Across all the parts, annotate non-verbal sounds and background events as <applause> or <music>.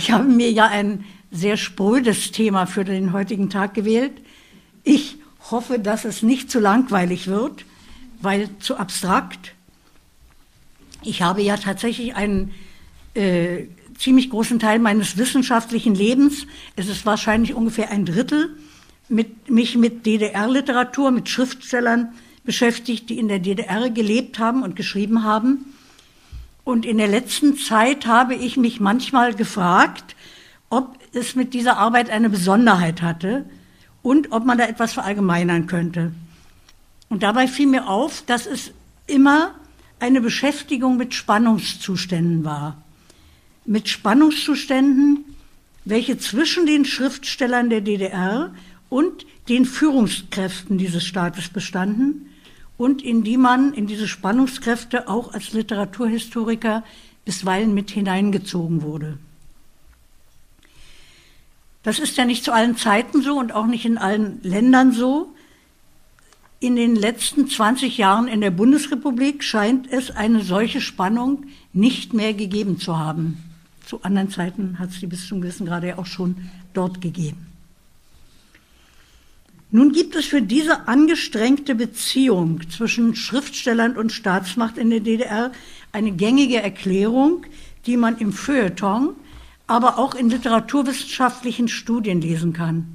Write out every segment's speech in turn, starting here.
Ich habe mir ja ein sehr sprödes Thema für den heutigen Tag gewählt. Ich hoffe, dass es nicht zu langweilig wird, weil zu abstrakt. Ich habe ja tatsächlich einen äh, ziemlich großen Teil meines wissenschaftlichen Lebens, es ist wahrscheinlich ungefähr ein Drittel, mit, mich mit DDR-Literatur, mit Schriftstellern beschäftigt, die in der DDR gelebt haben und geschrieben haben. Und in der letzten Zeit habe ich mich manchmal gefragt, ob es mit dieser Arbeit eine Besonderheit hatte und ob man da etwas verallgemeinern könnte. Und dabei fiel mir auf, dass es immer eine Beschäftigung mit Spannungszuständen war. Mit Spannungszuständen, welche zwischen den Schriftstellern der DDR und den Führungskräften dieses Staates bestanden und in die man in diese Spannungskräfte auch als Literaturhistoriker bisweilen mit hineingezogen wurde. Das ist ja nicht zu allen Zeiten so und auch nicht in allen Ländern so. In den letzten 20 Jahren in der Bundesrepublik scheint es eine solche Spannung nicht mehr gegeben zu haben. Zu anderen Zeiten hat es die bis zum gewissen Grade ja auch schon dort gegeben. Nun gibt es für diese angestrengte Beziehung zwischen Schriftstellern und Staatsmacht in der DDR eine gängige Erklärung, die man im Feuilleton aber auch in literaturwissenschaftlichen Studien lesen kann.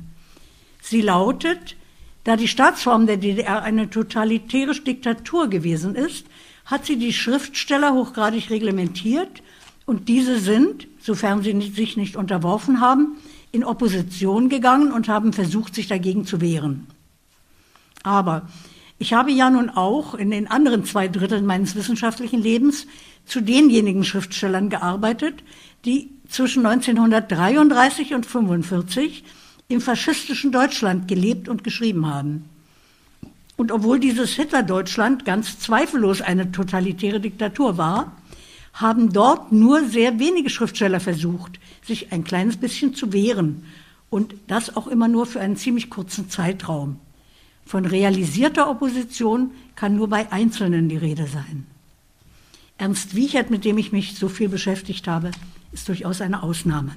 Sie lautet, da die Staatsform der DDR eine totalitäre Diktatur gewesen ist, hat sie die Schriftsteller hochgradig reglementiert und diese sind, sofern sie sich nicht unterworfen haben, in Opposition gegangen und haben versucht, sich dagegen zu wehren. Aber ich habe ja nun auch in den anderen zwei Dritteln meines wissenschaftlichen Lebens zu denjenigen Schriftstellern gearbeitet, die zwischen 1933 und 1945 im faschistischen Deutschland gelebt und geschrieben haben. Und obwohl dieses Hitler-Deutschland ganz zweifellos eine totalitäre Diktatur war, haben dort nur sehr wenige Schriftsteller versucht, sich ein kleines bisschen zu wehren. Und das auch immer nur für einen ziemlich kurzen Zeitraum. Von realisierter Opposition kann nur bei Einzelnen die Rede sein. Ernst Wiechert, mit dem ich mich so viel beschäftigt habe, ist durchaus eine Ausnahme.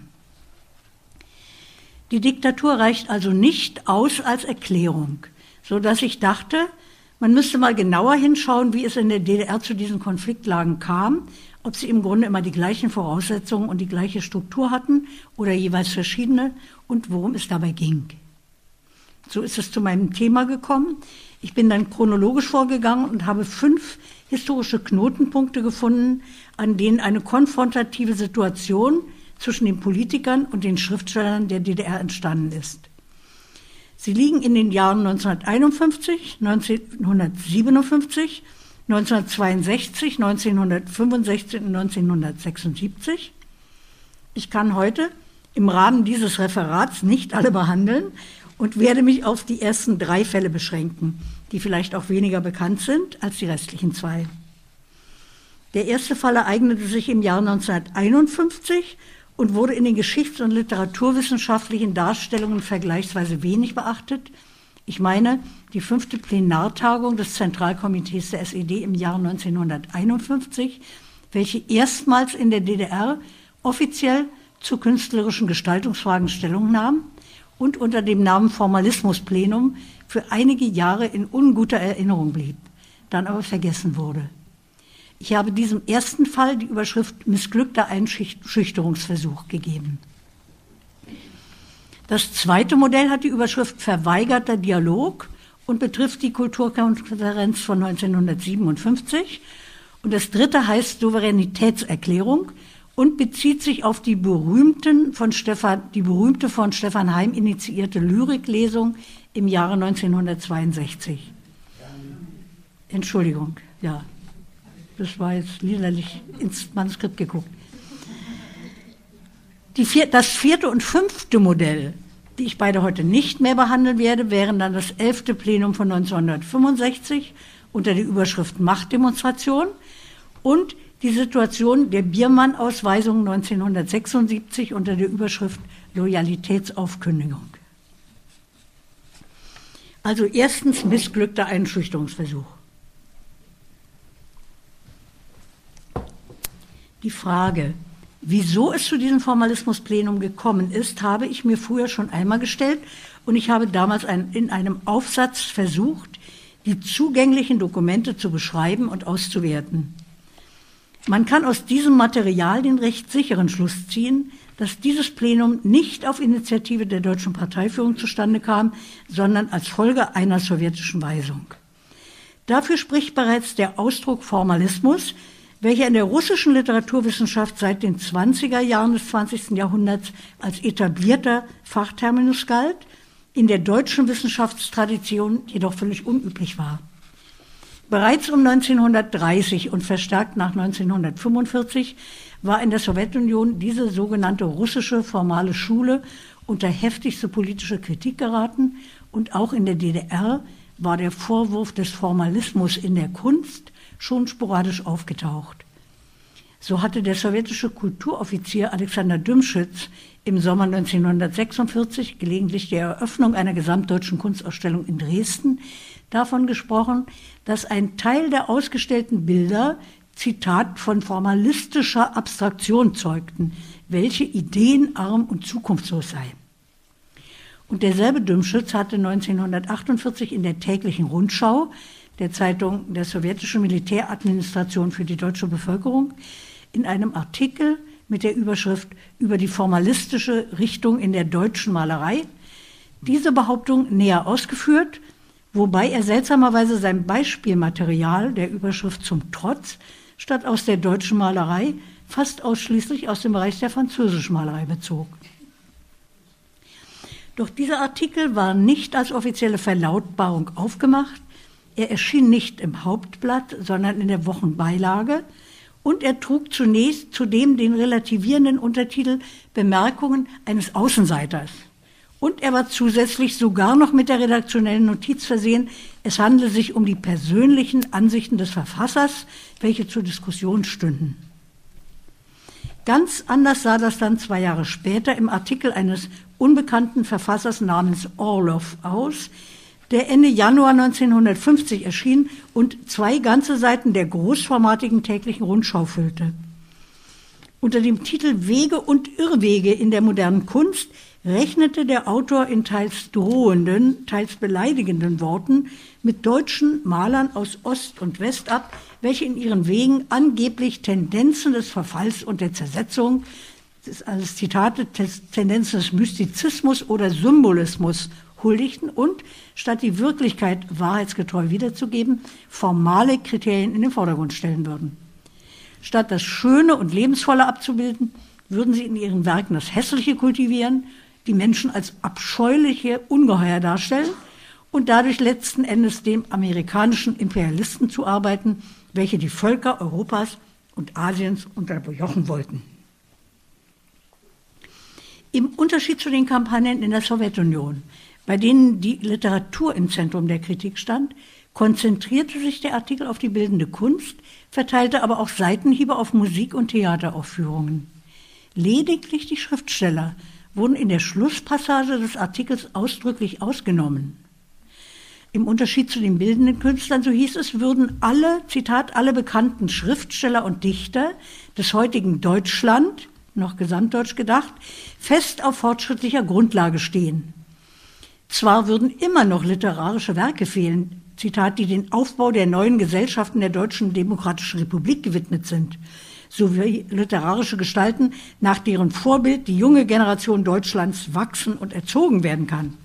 Die Diktatur reicht also nicht aus als Erklärung, so dass ich dachte, man müsste mal genauer hinschauen, wie es in der DDR zu diesen Konfliktlagen kam, ob sie im Grunde immer die gleichen Voraussetzungen und die gleiche Struktur hatten oder jeweils verschiedene und worum es dabei ging. So ist es zu meinem Thema gekommen. Ich bin dann chronologisch vorgegangen und habe fünf historische Knotenpunkte gefunden, an denen eine konfrontative Situation zwischen den Politikern und den Schriftstellern der DDR entstanden ist. Sie liegen in den Jahren 1951, 1957, 1962, 1965 und 1976. Ich kann heute im Rahmen dieses Referats nicht alle behandeln und werde mich auf die ersten drei Fälle beschränken, die vielleicht auch weniger bekannt sind als die restlichen zwei. Der erste Fall ereignete sich im Jahr 1951 und wurde in den geschichts- und literaturwissenschaftlichen Darstellungen vergleichsweise wenig beachtet. Ich meine die fünfte Plenartagung des Zentralkomitees der SED im Jahr 1951, welche erstmals in der DDR offiziell zu künstlerischen Gestaltungsfragen Stellung nahm und unter dem Namen Formalismusplenum für einige Jahre in unguter Erinnerung blieb, dann aber vergessen wurde. Ich habe diesem ersten Fall die Überschrift missglückter Einschüchterungsversuch gegeben. Das zweite Modell hat die Überschrift verweigerter Dialog und betrifft die Kulturkonferenz von 1957. Und das dritte heißt Souveränitätserklärung und bezieht sich auf die, berühmten von Stefan, die berühmte von Stefan Heim initiierte Lyriklesung im Jahre 1962. Entschuldigung, ja. Das war jetzt liederlich ins Manuskript geguckt. Vier, das vierte und fünfte Modell, die ich beide heute nicht mehr behandeln werde, wären dann das elfte Plenum von 1965 unter der Überschrift Machtdemonstration und die Situation der Biermann-Ausweisung 1976 unter der Überschrift Loyalitätsaufkündigung. Also erstens missglückter Einschüchterungsversuch. Die Frage, Wieso es zu diesem Formalismusplenum gekommen ist, habe ich mir früher schon einmal gestellt und ich habe damals ein, in einem Aufsatz versucht, die zugänglichen Dokumente zu beschreiben und auszuwerten. Man kann aus diesem Material den recht sicheren Schluss ziehen, dass dieses Plenum nicht auf Initiative der deutschen Parteiführung zustande kam, sondern als Folge einer sowjetischen Weisung. Dafür spricht bereits der Ausdruck Formalismus, welcher in der russischen Literaturwissenschaft seit den 20er Jahren des 20. Jahrhunderts als etablierter Fachterminus galt, in der deutschen Wissenschaftstradition jedoch völlig unüblich war. Bereits um 1930 und verstärkt nach 1945 war in der Sowjetunion diese sogenannte russische formale Schule unter heftigste politische Kritik geraten und auch in der DDR war der Vorwurf des Formalismus in der Kunst schon sporadisch aufgetaucht. So hatte der sowjetische Kulturoffizier Alexander Dümschitz im Sommer 1946 gelegentlich der Eröffnung einer gesamtdeutschen Kunstausstellung in Dresden davon gesprochen, dass ein Teil der ausgestellten Bilder Zitat von formalistischer Abstraktion zeugten, welche ideenarm und zukunftslos sei. Und derselbe Dümschitz hatte 1948 in der täglichen Rundschau der Zeitung der sowjetischen Militäradministration für die deutsche Bevölkerung in einem Artikel mit der Überschrift über die formalistische Richtung in der deutschen Malerei diese Behauptung näher ausgeführt, wobei er seltsamerweise sein Beispielmaterial der Überschrift zum Trotz statt aus der deutschen Malerei fast ausschließlich aus dem Bereich der französischen Malerei bezog. Doch dieser Artikel war nicht als offizielle Verlautbarung aufgemacht, er erschien nicht im Hauptblatt, sondern in der Wochenbeilage und er trug zunächst zudem den relativierenden Untertitel Bemerkungen eines Außenseiters. Und er war zusätzlich sogar noch mit der redaktionellen Notiz versehen, es handle sich um die persönlichen Ansichten des Verfassers, welche zur Diskussion stünden. Ganz anders sah das dann zwei Jahre später im Artikel eines unbekannten Verfassers namens Orlov aus, der Ende Januar 1950 erschien und zwei ganze Seiten der großformatigen täglichen Rundschau füllte. Unter dem Titel Wege und Irrwege in der modernen Kunst rechnete der Autor in teils drohenden, teils beleidigenden Worten mit deutschen Malern aus Ost und West ab, welche in ihren Wegen angeblich Tendenzen des Verfalls und der Zersetzung, das ist alles Zitate, Tendenzen des Mystizismus oder Symbolismus huldigten und, statt die Wirklichkeit wahrheitsgetreu wiederzugeben, formale Kriterien in den Vordergrund stellen würden. Statt das Schöne und Lebensvolle abzubilden, würden sie in ihren Werken das Hässliche kultivieren die Menschen als abscheuliche Ungeheuer darstellen und dadurch letzten Endes dem amerikanischen Imperialisten zuarbeiten, welche die Völker Europas und Asiens unterjochen wollten. Im Unterschied zu den Kampagnen in der Sowjetunion, bei denen die Literatur im Zentrum der Kritik stand, konzentrierte sich der Artikel auf die bildende Kunst, verteilte aber auch Seitenhiebe auf Musik- und Theateraufführungen. Lediglich die Schriftsteller wurden in der Schlusspassage des Artikels ausdrücklich ausgenommen. Im Unterschied zu den bildenden Künstlern, so hieß es, würden alle, Zitat, alle bekannten Schriftsteller und Dichter des heutigen Deutschland, noch gesamtdeutsch gedacht, fest auf fortschrittlicher Grundlage stehen. Zwar würden immer noch literarische Werke fehlen, Zitat, die den Aufbau der neuen Gesellschaften der Deutschen Demokratischen Republik gewidmet sind sowie literarische Gestalten, nach deren Vorbild die junge Generation Deutschlands wachsen und erzogen werden kann.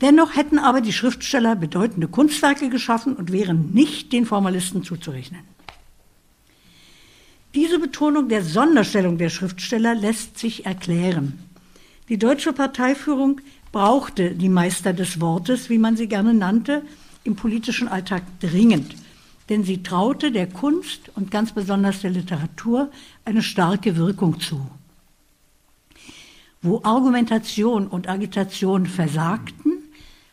Dennoch hätten aber die Schriftsteller bedeutende Kunstwerke geschaffen und wären nicht den Formalisten zuzurechnen. Diese Betonung der Sonderstellung der Schriftsteller lässt sich erklären. Die deutsche Parteiführung brauchte die Meister des Wortes, wie man sie gerne nannte, im politischen Alltag dringend denn sie traute der Kunst und ganz besonders der Literatur eine starke Wirkung zu. Wo Argumentation und Agitation versagten,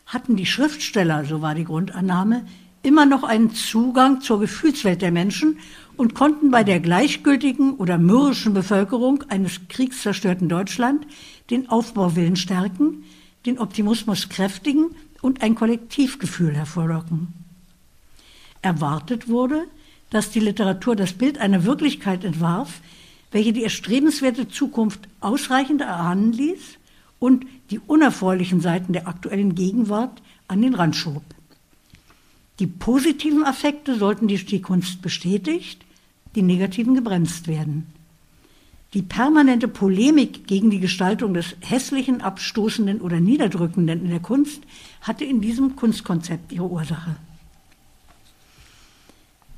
hatten die Schriftsteller, so war die Grundannahme, immer noch einen Zugang zur Gefühlswelt der Menschen und konnten bei der gleichgültigen oder mürrischen Bevölkerung eines kriegszerstörten Deutschland den Aufbauwillen stärken, den Optimismus kräftigen und ein Kollektivgefühl hervorlocken erwartet wurde, dass die Literatur das Bild einer Wirklichkeit entwarf, welche die erstrebenswerte Zukunft ausreichend erahnen ließ und die unerfreulichen Seiten der aktuellen Gegenwart an den Rand schob. Die positiven Affekte sollten durch die Kunst bestätigt, die negativen gebremst werden. Die permanente Polemik gegen die Gestaltung des hässlichen, abstoßenden oder niederdrückenden in der Kunst hatte in diesem Kunstkonzept ihre Ursache.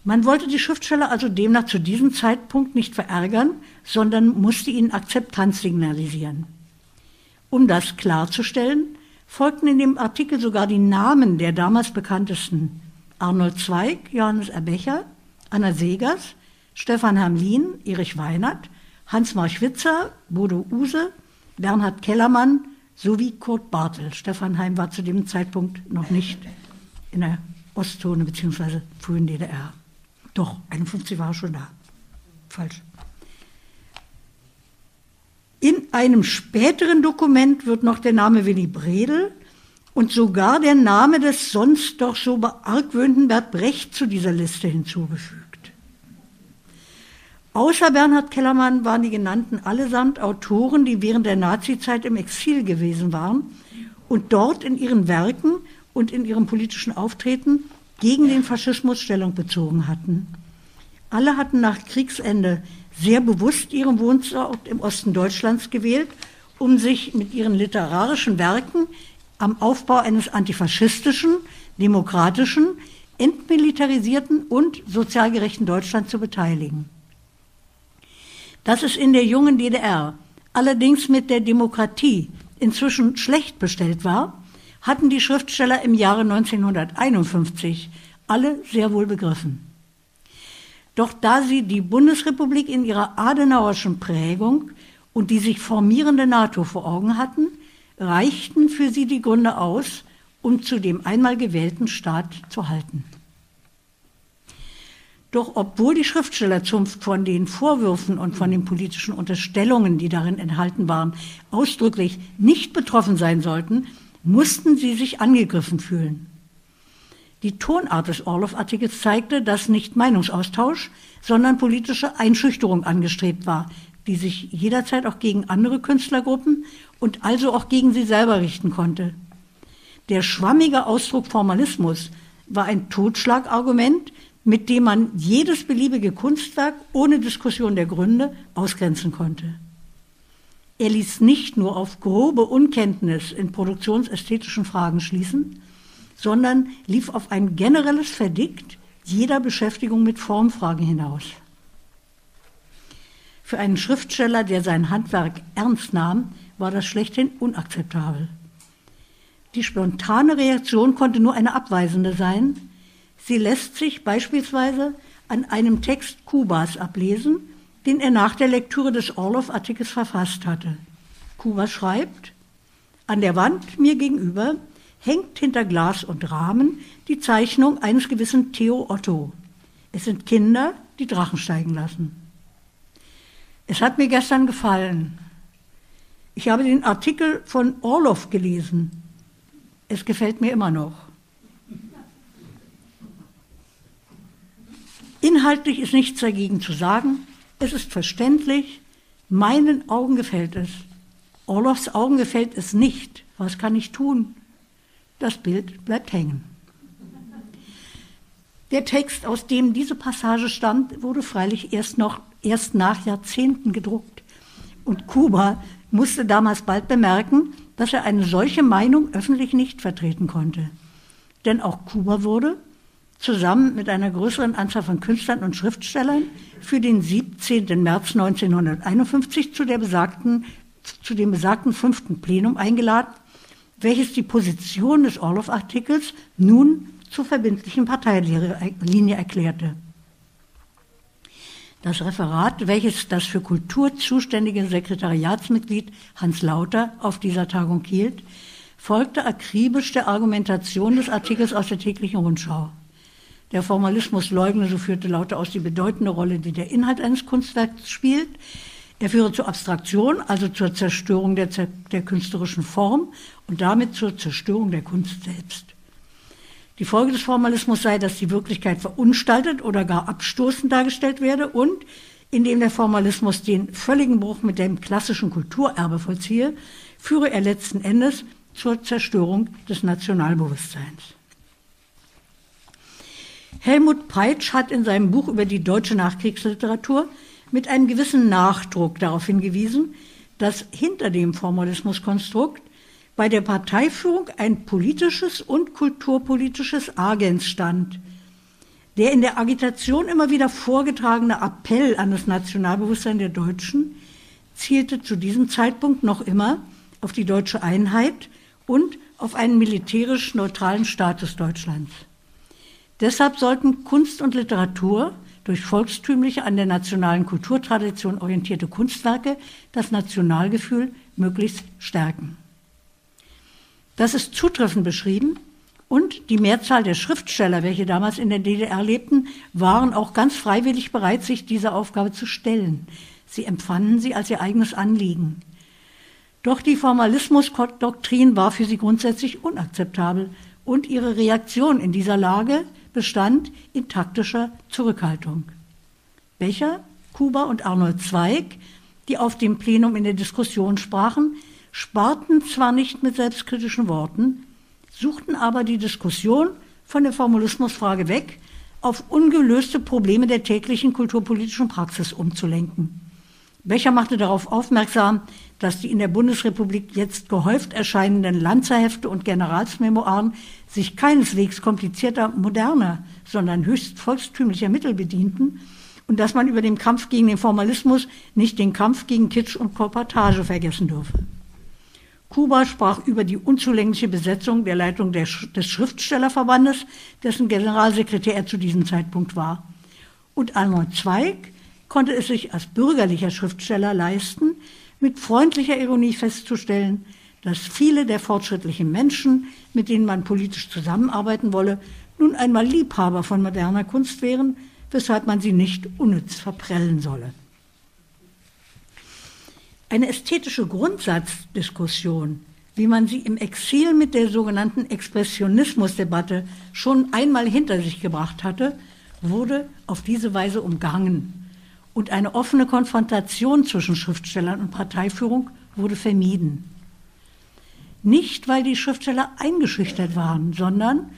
Man wollte die Schriftsteller also demnach zu diesem Zeitpunkt nicht verärgern, sondern musste ihnen Akzeptanz signalisieren. Um das klarzustellen, folgten in dem Artikel sogar die Namen der damals bekanntesten Arnold Zweig, Johannes Erbecher, Anna Segers, Stefan Hermlin, Erich Weinert, Hans-Mark Schwitzer, Bodo Use, Bernhard Kellermann sowie Kurt Bartel. Stefan Heim war zu dem Zeitpunkt noch nicht in der Ostzone bzw. frühen DDR. Doch, 51 war schon da. Falsch. In einem späteren Dokument wird noch der Name Willy Bredel und sogar der Name des sonst doch so beargwöhnten Bert Brecht zu dieser Liste hinzugefügt. Außer Bernhard Kellermann waren die genannten allesamt Autoren, die während der Nazizeit im Exil gewesen waren und dort in ihren Werken und in ihrem politischen Auftreten gegen den Faschismus Stellung bezogen hatten. Alle hatten nach Kriegsende sehr bewusst ihren Wohnort im Osten Deutschlands gewählt, um sich mit ihren literarischen Werken am Aufbau eines antifaschistischen, demokratischen, entmilitarisierten und sozial gerechten Deutschland zu beteiligen. Dass es in der jungen DDR allerdings mit der Demokratie inzwischen schlecht bestellt war, hatten die Schriftsteller im Jahre 1951 alle sehr wohl begriffen. Doch da sie die Bundesrepublik in ihrer adenauerschen Prägung und die sich formierende NATO vor Augen hatten, reichten für sie die Gründe aus, um zu dem einmal gewählten Staat zu halten. Doch obwohl die Schriftstellerzunft von den Vorwürfen und von den politischen Unterstellungen, die darin enthalten waren, ausdrücklich nicht betroffen sein sollten, mussten sie sich angegriffen fühlen. Die Tonart des Orloff-Artikels zeigte, dass nicht Meinungsaustausch, sondern politische Einschüchterung angestrebt war, die sich jederzeit auch gegen andere Künstlergruppen und also auch gegen sie selber richten konnte. Der schwammige Ausdruck Formalismus war ein Totschlagargument, mit dem man jedes beliebige Kunstwerk ohne Diskussion der Gründe ausgrenzen konnte. Er ließ nicht nur auf grobe Unkenntnis in produktionsästhetischen Fragen schließen, sondern lief auf ein generelles Verdikt jeder Beschäftigung mit Formfragen hinaus. Für einen Schriftsteller, der sein Handwerk ernst nahm, war das schlechthin unakzeptabel. Die spontane Reaktion konnte nur eine abweisende sein. Sie lässt sich beispielsweise an einem Text Kubas ablesen, den er nach der Lektüre des Orloff-Artikels verfasst hatte. Kuba schreibt, an der Wand mir gegenüber hängt hinter Glas und Rahmen die Zeichnung eines gewissen Theo Otto. Es sind Kinder, die Drachen steigen lassen. Es hat mir gestern gefallen. Ich habe den Artikel von Orloff gelesen. Es gefällt mir immer noch. Inhaltlich ist nichts dagegen zu sagen. Es ist verständlich. Meinen Augen gefällt es. Orloffs Augen gefällt es nicht. Was kann ich tun? Das Bild bleibt hängen. Der Text, aus dem diese Passage stammt, wurde freilich erst, noch, erst nach Jahrzehnten gedruckt. Und Kuba musste damals bald bemerken, dass er eine solche Meinung öffentlich nicht vertreten konnte. Denn auch Kuba wurde, zusammen mit einer größeren Anzahl von Künstlern und Schriftstellern, für den 17. März 1951 zu, der besagten, zu dem besagten fünften Plenum eingeladen welches die Position des Orloff-Artikels nun zur verbindlichen Parteilinie erklärte. Das Referat, welches das für Kultur zuständige Sekretariatsmitglied Hans Lauter auf dieser Tagung hielt, folgte akribisch der Argumentation des Artikels aus der täglichen Rundschau. Der Formalismus leugne, so führte Lauter aus die bedeutende Rolle, die der Inhalt eines Kunstwerks spielt, er führe zur Abstraktion, also zur Zerstörung der, der künstlerischen Form und damit zur Zerstörung der Kunst selbst. Die Folge des Formalismus sei, dass die Wirklichkeit verunstaltet oder gar abstoßend dargestellt werde und in dem der Formalismus den völligen Bruch mit dem klassischen Kulturerbe vollziehe, führe er letzten Endes zur Zerstörung des Nationalbewusstseins. Helmut Peitsch hat in seinem Buch über die deutsche Nachkriegsliteratur mit einem gewissen Nachdruck darauf hingewiesen, dass hinter dem Formalismuskonstrukt bei der Parteiführung ein politisches und kulturpolitisches Agens stand. Der in der Agitation immer wieder vorgetragene Appell an das Nationalbewusstsein der Deutschen zielte zu diesem Zeitpunkt noch immer auf die deutsche Einheit und auf einen militärisch neutralen Status Deutschlands. Deshalb sollten Kunst und Literatur durch volkstümliche, an der nationalen Kulturtradition orientierte Kunstwerke das Nationalgefühl möglichst stärken. Das ist zutreffend beschrieben und die Mehrzahl der Schriftsteller, welche damals in der DDR lebten, waren auch ganz freiwillig bereit, sich dieser Aufgabe zu stellen. Sie empfanden sie als ihr eigenes Anliegen. Doch die Formalismusdoktrin war für sie grundsätzlich unakzeptabel und ihre Reaktion in dieser Lage bestand in taktischer Zurückhaltung. Becher, Kuba und Arnold Zweig, die auf dem Plenum in der Diskussion sprachen, sparten zwar nicht mit selbstkritischen Worten, suchten aber die Diskussion von der Formalismusfrage weg, auf ungelöste Probleme der täglichen kulturpolitischen Praxis umzulenken. Becher machte darauf aufmerksam, dass die in der Bundesrepublik jetzt gehäuft erscheinenden Lanzerhefte und Generalsmemoiren sich keineswegs komplizierter, moderner, sondern höchst volkstümlicher Mittel bedienten und dass man über den Kampf gegen den Formalismus nicht den Kampf gegen Kitsch und Kolportage vergessen dürfe. Kuba sprach über die unzulängliche Besetzung der Leitung des Schriftstellerverbandes, dessen Generalsekretär er zu diesem Zeitpunkt war. Und Arnold Zweig konnte es sich als bürgerlicher Schriftsteller leisten, mit freundlicher Ironie festzustellen, dass viele der fortschrittlichen Menschen, mit denen man politisch zusammenarbeiten wolle, nun einmal Liebhaber von moderner Kunst wären, weshalb man sie nicht unnütz verprellen solle. Eine ästhetische Grundsatzdiskussion, wie man sie im Exil mit der sogenannten Expressionismusdebatte schon einmal hinter sich gebracht hatte, wurde auf diese Weise umgangen und eine offene Konfrontation zwischen Schriftstellern und Parteiführung wurde vermieden. Nicht, weil die Schriftsteller eingeschüchtert waren, sondern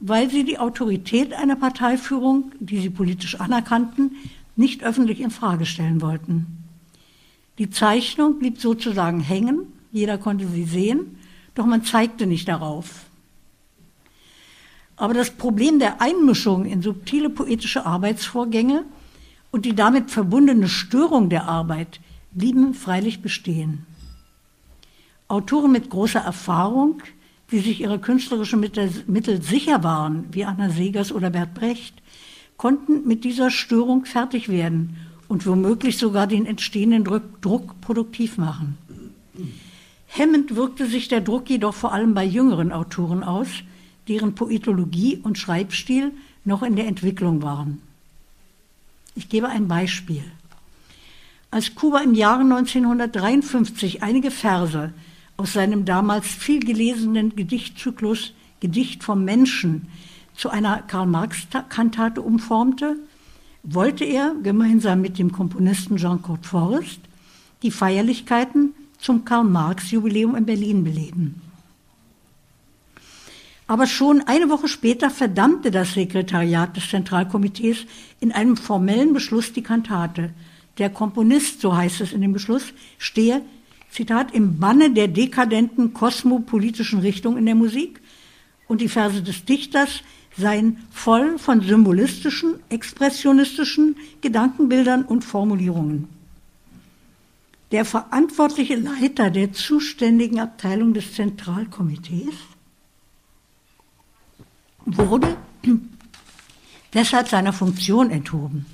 weil sie die Autorität einer Parteiführung, die sie politisch anerkannten, nicht öffentlich in Frage stellen wollten. Die Zeichnung blieb sozusagen hängen, jeder konnte sie sehen, doch man zeigte nicht darauf. Aber das Problem der Einmischung in subtile poetische Arbeitsvorgänge und die damit verbundene Störung der Arbeit blieben freilich bestehen. Autoren mit großer Erfahrung, die sich ihrer künstlerischen Mittel, sicher waren, wie Anna Segers oder Bert Brecht, konnten mit dieser Störung fertig werden und womöglich sogar den entstehenden Druck produktiv machen. Hemmend wirkte sich der Druck jedoch vor allem bei jüngeren Autoren aus, deren Poetologie und Schreibstil noch in der Entwicklung waren. Ich gebe ein Beispiel. Als Kuba im Jahre 1953 einige Verse aus seinem damals viel gelesenen Gedichtzyklus Gedicht vom Menschen zu einer Karl-Marx-Kantate umformte, wollte er, gemeinsam mit dem Komponisten Jean-Claude Forrest, die Feierlichkeiten zum Karl-Marx-Jubiläum in Berlin beleben. Aber schon eine Woche später verdammte das Sekretariat des Zentralkomitees in einem formellen Beschluss die Kantate. Der Komponist, so heißt es in dem Beschluss, stehe, Zitat, im Banne der dekadenten kosmopolitischen Richtung in der Musik und die Verse des Dichters seien voll von symbolistischen, expressionistischen Gedankenbildern und Formulierungen. Der verantwortliche Leiter der zuständigen Abteilung des Zentralkomitees wurde <clears throat> deshalb seiner Funktion enthoben.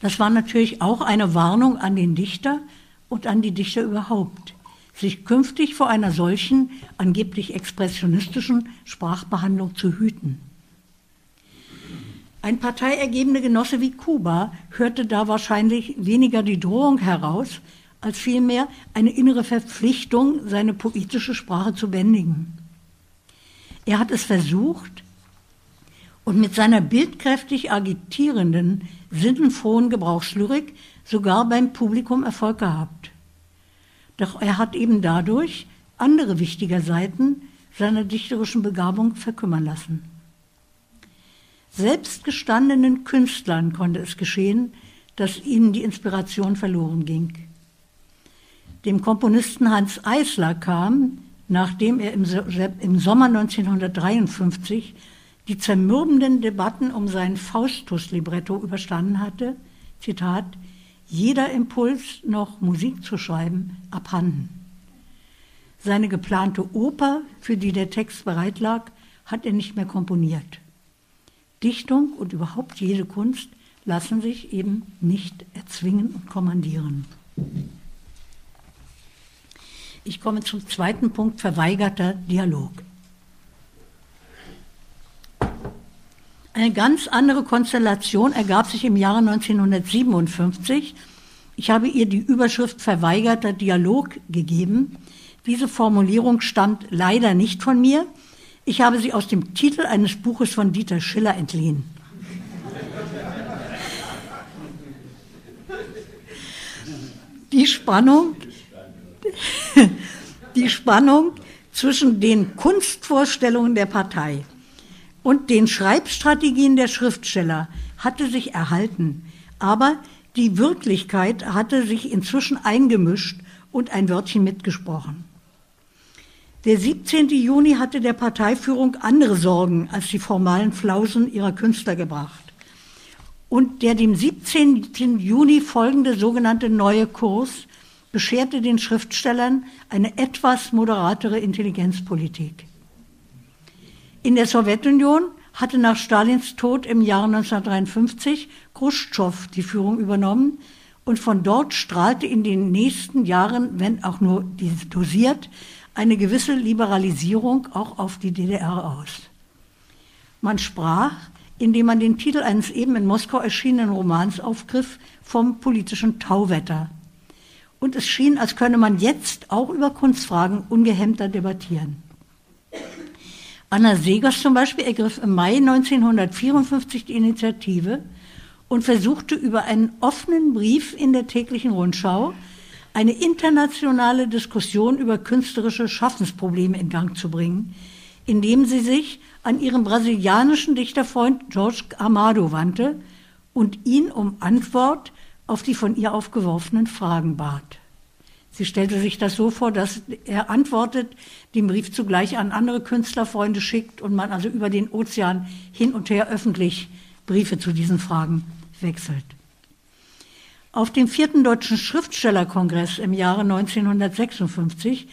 Das war natürlich auch eine Warnung an den Dichter und an die Dichter überhaupt, sich künftig vor einer solchen angeblich expressionistischen Sprachbehandlung zu hüten. Ein parteiergebender Genosse wie Kuba hörte da wahrscheinlich weniger die Drohung heraus, als vielmehr eine innere Verpflichtung, seine poetische Sprache zu bändigen. Er hat es versucht und mit seiner bildkräftig agitierenden, sinnenfrohen Gebrauchslyrik sogar beim Publikum Erfolg gehabt. Doch er hat eben dadurch andere wichtige Seiten seiner dichterischen Begabung verkümmern lassen. Selbst gestandenen Künstlern konnte es geschehen, dass ihnen die Inspiration verloren ging. Dem Komponisten Hans Eisler kam, nachdem er im, Sommer 1953 die zermürbenden Debatten um sein Faustus-Libretto überstanden hatte, Zitat, jeder Impuls, noch Musik zu schreiben, abhanden. Seine geplante Oper, für die der Text bereit lag, hat er nicht mehr komponiert. Dichtung und überhaupt jede Kunst lassen sich eben nicht erzwingen und kommandieren. Ich komme zum zweiten Punkt, verweigerter Dialog. Eine ganz andere Konstellation ergab sich im Jahre 1957. Ich habe ihr die Überschrift verweigerter Dialog gegeben. Diese Formulierung stammt leider nicht von mir. Ich habe sie aus dem Titel eines Buches von Dieter Schiller entliehen. Die Spannung, <laughs> die Spannung zwischen den Kunstvorstellungen der Partei und den Schreibstrategien der Schriftsteller hatte sich erhalten, aber die Wirklichkeit hatte sich inzwischen eingemischt und ein Wörtchen mitgesprochen. Der 17. Juni hatte der Parteiführung andere Sorgen als die formalen Flausen ihrer Künstler gebracht. Und der dem 17. Juni folgende sogenannte neue Kurs bescherte den Schriftstellern eine etwas moderatere Intelligenzpolitik. In der Sowjetunion hatte nach Stalins Tod im Jahre 1953 Khrushchev die Führung übernommen und von dort strahlte in den nächsten Jahren, wenn auch nur dosiert, eine gewisse Liberalisierung auch auf die DDR aus. Man sprach, indem man den Titel eines eben in Moskau erschienenen Romans aufgriff, vom politischen Tauwetter. Und es schien, als könne man jetzt auch über Kunstfragen ungehemmter debattieren. Anna Segers zum Beispiel ergriff im Mai 1954 die Initiative und versuchte über einen offenen Brief in der täglichen Rundschau eine internationale Diskussion über künstlerische Schaffensprobleme in Gang zu bringen, indem sie sich an ihren brasilianischen Dichterfreund George Amado wandte und ihn um Antwort auf die von ihr aufgeworfenen Fragen bat. Sie stellte sich das so vor, dass er antwortet, den Brief zugleich an andere Künstlerfreunde schickt und man also über den Ozean hin und her öffentlich Briefe zu diesen Fragen wechselt. Auf dem vierten deutschen Schriftstellerkongress im Jahre 1956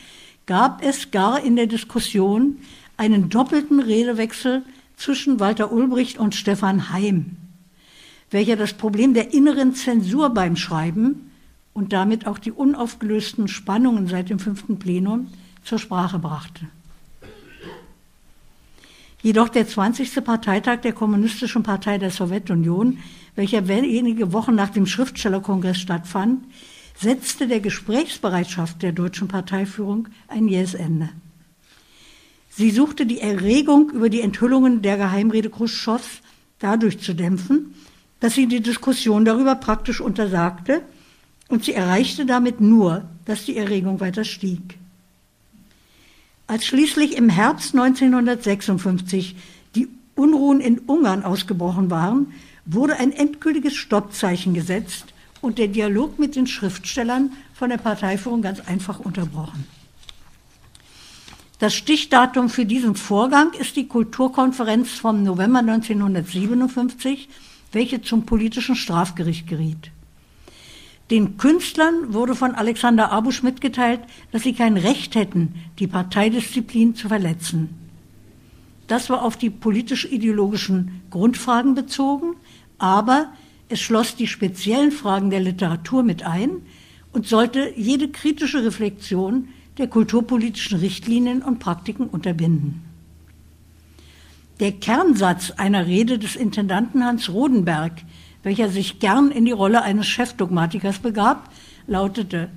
gab es gar in der Diskussion einen doppelten Redewechsel zwischen Walter Ulbricht und Stefan Heim, welcher das Problem der inneren Zensur beim Schreiben und damit auch die unaufgelösten Spannungen seit dem fünften Plenum zur Sprache brachte. Jedoch der 20. Parteitag der Kommunistischen Partei der Sowjetunion, welcher wenige Wochen nach dem Schriftstellerkongress stattfand, setzte der Gesprächsbereitschaft der deutschen Parteiführung ein jähes Ende. Sie suchte die Erregung über die Enthüllungen der Geheimrede Khrushchevs dadurch zu dämpfen, dass sie die Diskussion darüber praktisch untersagte und sie erreichte damit nur, dass die Erregung weiter stieg. Als schließlich im Herbst 1956 die Unruhen in Ungarn ausgebrochen waren, wurde ein endgültiges Stoppzeichen gesetzt und der Dialog mit den Schriftstellern von der Parteiführung ganz einfach unterbrochen. Das Stichdatum für diesen Vorgang ist die Kulturkonferenz vom November 1957, welche zum politischen Strafgericht geriet. Den Künstlern wurde von Alexander Abusch mitgeteilt, dass sie kein Recht hätten, die Parteidisziplin zu verletzen. Das war auf die politisch-ideologischen Grundfragen bezogen, aber es schloss die speziellen Fragen der Literatur mit ein und sollte jede kritische Reflexion der kulturpolitischen Richtlinien und Praktiken unterbinden. Der Kernsatz einer Rede des Intendanten Hans Rodenberg welcher sich gern in die Rolle eines Chefdogmatikers begab, lautete,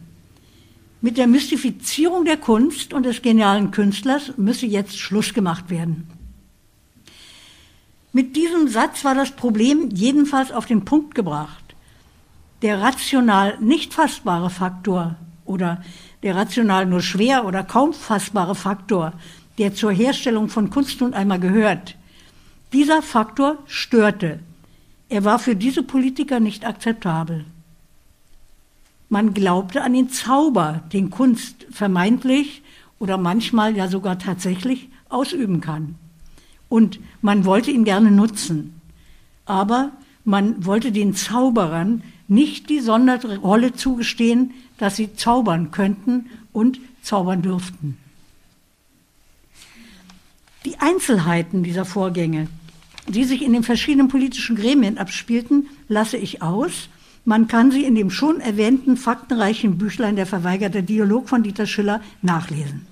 mit der Mystifizierung der Kunst und des genialen Künstlers müsse jetzt Schluss gemacht werden. Mit diesem Satz war das Problem jedenfalls auf den Punkt gebracht. Der rational nicht fassbare Faktor oder der rational nur schwer oder kaum fassbare Faktor, der zur Herstellung von Kunst nun einmal gehört, dieser Faktor störte. Er war für diese Politiker nicht akzeptabel. Man glaubte an den Zauber, den Kunst vermeintlich oder manchmal ja sogar tatsächlich ausüben kann. Und man wollte ihn gerne nutzen. Aber man wollte den Zauberern nicht die Sonderrolle zugestehen, dass sie zaubern könnten und zaubern dürften. Die Einzelheiten dieser Vorgänge, die sich in den verschiedenen politischen Gremien abspielten, lasse ich aus. Man kann sie in dem schon erwähnten faktenreichen Büchlein Der verweigerte Dialog von Dieter Schiller nachlesen.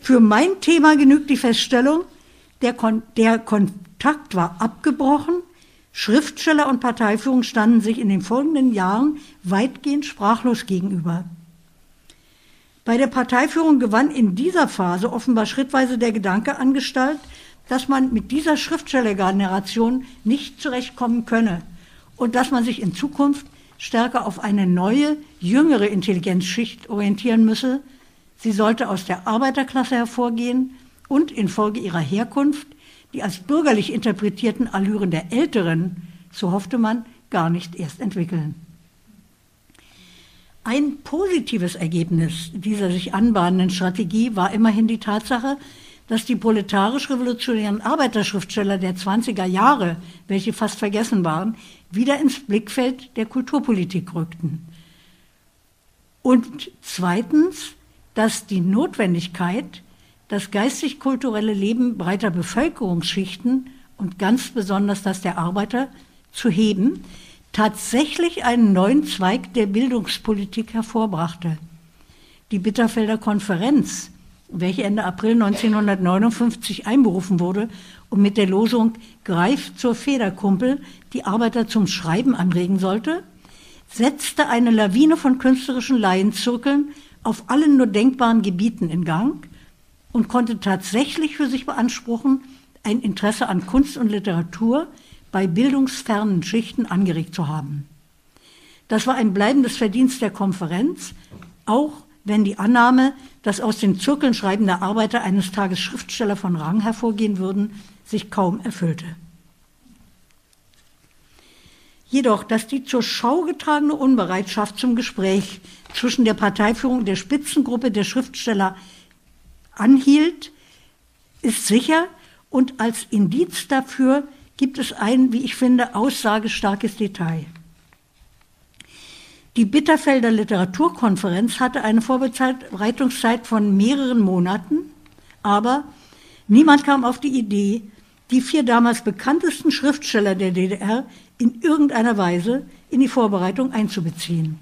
Für mein Thema genügt die Feststellung, der, Kon der Kontakt war abgebrochen, Schriftsteller und Parteiführung standen sich in den folgenden Jahren weitgehend sprachlos gegenüber. Bei der Parteiführung gewann in dieser Phase offenbar schrittweise der Gedanke an Gestalt, dass man mit dieser Schriftstellergeneration nicht zurechtkommen könne und dass man sich in Zukunft stärker auf eine neue, jüngere Intelligenzschicht orientieren müsse, Sie sollte aus der Arbeiterklasse hervorgehen und infolge ihrer Herkunft die als bürgerlich interpretierten Allüren der Älteren, so hoffte man, gar nicht erst entwickeln. Ein positives Ergebnis dieser sich anbahnenden Strategie war immerhin die Tatsache, dass die proletarisch-revolutionären Arbeiterschriftsteller der 20er Jahre, welche fast vergessen waren, wieder ins Blickfeld der Kulturpolitik rückten. Und zweitens, dass die Notwendigkeit, das geistig-kulturelle Leben breiter Bevölkerungsschichten und ganz besonders das der Arbeiter zu heben, tatsächlich einen neuen Zweig der Bildungspolitik hervorbrachte. Die Bitterfelder Konferenz, welche Ende April 1959 einberufen wurde und mit der Losung Greif zur Federkumpel die Arbeiter zum Schreiben anregen sollte, setzte eine Lawine von künstlerischen Laienzirkeln auf allen nur denkbaren Gebieten in Gang und konnte tatsächlich für sich beanspruchen, ein Interesse an Kunst und Literatur bei bildungsfernen Schichten angeregt zu haben. Das war ein bleibendes Verdienst der Konferenz, auch wenn die Annahme, dass aus den Zirkeln schreibende Arbeiter eines Tages Schriftsteller von Rang hervorgehen würden, sich kaum erfüllte. Jedoch, dass die zur Schau getragene Unbereitschaft zum Gespräch zwischen der Parteiführung der Spitzengruppe der Schriftsteller anhielt, ist sicher und als Indiz dafür gibt es ein, wie ich finde, aussagestarkes Detail. Die Bitterfelder Literaturkonferenz hatte eine Vorbereitungszeit von mehreren Monaten, aber niemand kam auf die Idee, die vier damals bekanntesten Schriftsteller der DDR in irgendeiner Weise in die Vorbereitung einzubeziehen.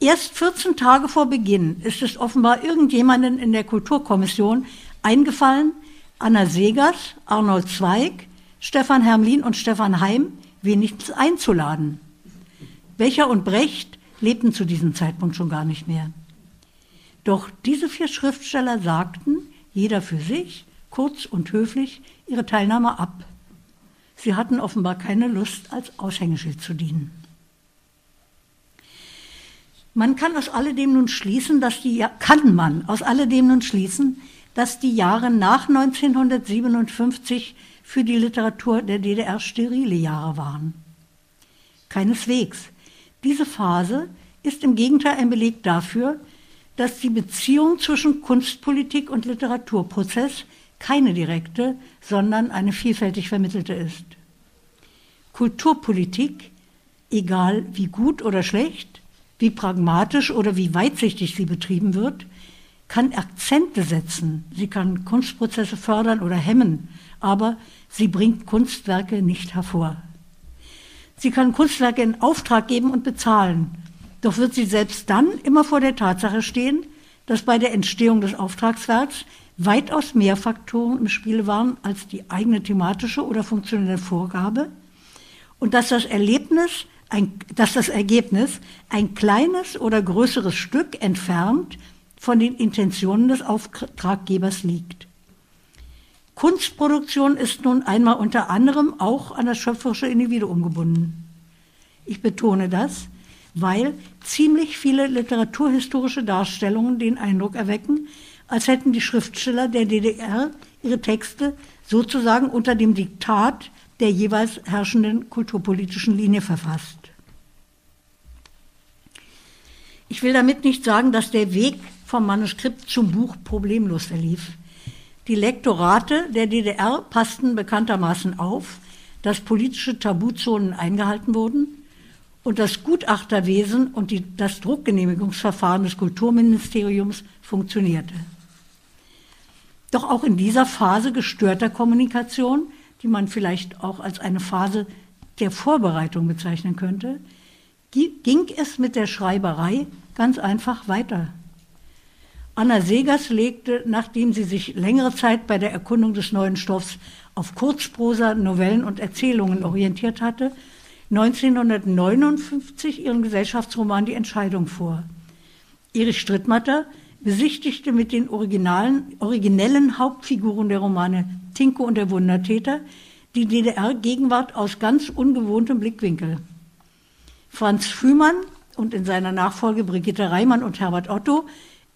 Erst 14 Tage vor Beginn ist es offenbar irgendjemanden in der Kulturkommission eingefallen, Anna Segers, Arnold Zweig, Stefan Hermlin und Stefan Heim wenigstens einzuladen. Becher und Brecht lebten zu diesem Zeitpunkt schon gar nicht mehr. Doch diese vier Schriftsteller sagten, jeder für sich, kurz und höflich, ihre Teilnahme ab. Sie hatten offenbar keine Lust, als Aushängeschild zu dienen. Man kann aus alledem nun schließen, dass die, kann man aus alledem nun schließen, dass die Jahre nach 1957 für die Literatur der DDR sterile Jahre waren. Keineswegs. Diese Phase ist im Gegenteil ein Beleg dafür, dass die Beziehung zwischen Kunstpolitik und Literaturprozess keine direkte, sondern eine vielfältig vermittelte ist. Kulturpolitik, egal wie gut oder schlecht, wie pragmatisch oder wie weitsichtig sie betrieben wird, kann Akzente setzen, sie kann Kunstprozesse fördern oder hemmen, aber sie bringt Kunstwerke nicht hervor. Sie kann Kunstwerke in Auftrag geben und bezahlen, doch wird sie selbst dann immer vor der Tatsache stehen, dass bei der Entstehung des Auftragswerks weitaus mehr Faktoren im Spiel waren als die eigene thematische oder funktionelle Vorgabe und dass das Erlebnis, ein, dass das Ergebnis ein kleines oder größeres Stück entfernt von den Intentionen des Auftraggebers liegt. Kunstproduktion ist nun einmal unter anderem auch an das schöpferische Individuum gebunden. Ich betone das, weil ziemlich viele literaturhistorische Darstellungen den Eindruck erwecken, als hätten die Schriftsteller der DDR ihre Texte sozusagen unter dem Diktat der jeweils herrschenden kulturpolitischen Linie verfasst. Ich will damit nicht sagen, dass der Weg vom Manuskript zum Buch problemlos verlief. Die Lektorate der DDR passten bekanntermaßen auf, dass politische Tabuzonen eingehalten wurden und das Gutachterwesen und die, das Druckgenehmigungsverfahren des Kulturministeriums funktionierte. Doch auch in dieser Phase gestörter Kommunikation, die man vielleicht auch als eine Phase der Vorbereitung bezeichnen könnte, ging es mit der Schreiberei ganz einfach weiter. Anna Segers legte, nachdem sie sich längere Zeit bei der Erkundung des neuen Stoffs auf Kurzprosa, Novellen und Erzählungen orientiert hatte, 1959 ihren Gesellschaftsroman Die Entscheidung vor. Erich Strittmatter besichtigte mit den originellen Hauptfiguren der Romane Tinko und der Wundertäter die DDR-Gegenwart aus ganz ungewohntem Blickwinkel. Franz Fühmann und in seiner Nachfolge Brigitte Reimann und Herbert Otto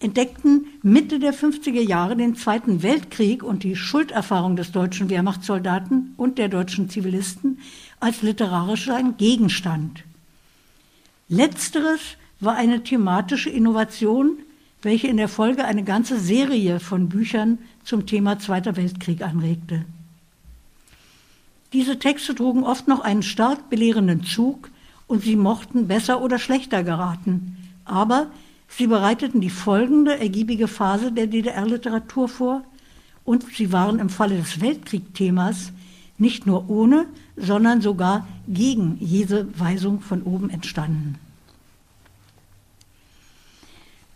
entdeckten Mitte der 50er Jahre den Zweiten Weltkrieg und die Schulderfahrung des deutschen Wehrmachtssoldaten und der deutschen Zivilisten als literarischer Gegenstand. Letzteres war eine thematische Innovation, welche in der Folge eine ganze Serie von Büchern zum Thema Zweiter Weltkrieg anregte. Diese Texte trugen oft noch einen stark belehrenden Zug und sie mochten besser oder schlechter geraten, aber Sie bereiteten die folgende ergiebige Phase der DDR-Literatur vor und sie waren im Falle des Weltkriegthemas nicht nur ohne, sondern sogar gegen jede Weisung von oben entstanden.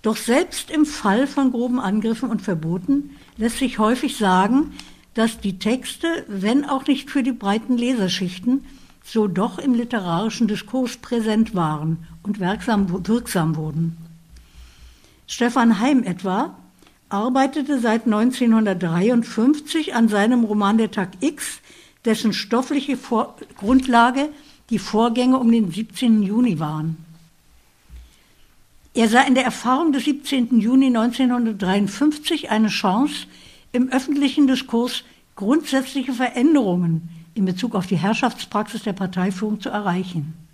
Doch selbst im Fall von groben Angriffen und Verboten lässt sich häufig sagen, dass die Texte, wenn auch nicht für die breiten Leserschichten, so doch im literarischen Diskurs präsent waren und wirksam, wirksam wurden. Stefan Heim etwa arbeitete seit 1953 an seinem Roman Der Tag X, dessen stoffliche Vor Grundlage die Vorgänge um den 17. Juni waren. Er sah in der Erfahrung des 17. Juni 1953 eine Chance, im öffentlichen Diskurs grundsätzliche Veränderungen in Bezug auf die Herrschaftspraxis der Parteiführung zu erreichen.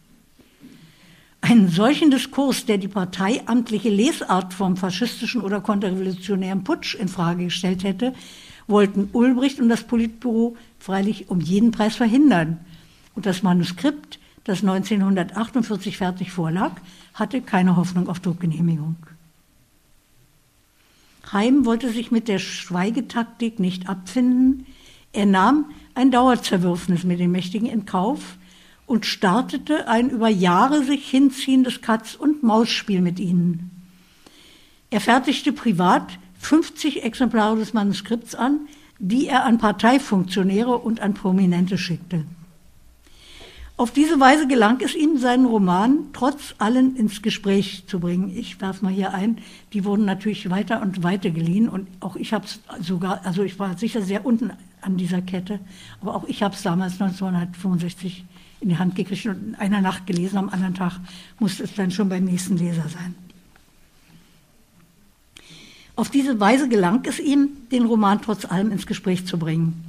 Einen solchen Diskurs, der die parteiamtliche Lesart vom faschistischen oder konterrevolutionären Putsch in Frage gestellt hätte, wollten Ulbricht und das Politbüro freilich um jeden Preis verhindern. Und das Manuskript, das 1948 fertig vorlag, hatte keine Hoffnung auf Druckgenehmigung. Heim wollte sich mit der Schweigetaktik nicht abfinden. Er nahm ein Dauerzerwürfnis mit den Mächtigen in Kauf, und startete ein über Jahre sich hinziehendes Katz- und Maus-Spiel mit ihnen. Er fertigte privat 50 Exemplare des Manuskripts an, die er an Parteifunktionäre und an Prominente schickte. Auf diese Weise gelang es ihm, seinen Roman trotz allen ins Gespräch zu bringen. Ich werfe mal hier ein, die wurden natürlich weiter und weiter geliehen und auch ich habe es sogar, also ich war sicher sehr unten an dieser Kette, aber auch ich habe es damals 1965 in die Hand gekriegt und in einer Nacht gelesen, am anderen Tag musste es dann schon beim nächsten Leser sein. Auf diese Weise gelang es ihm, den Roman trotz allem ins Gespräch zu bringen.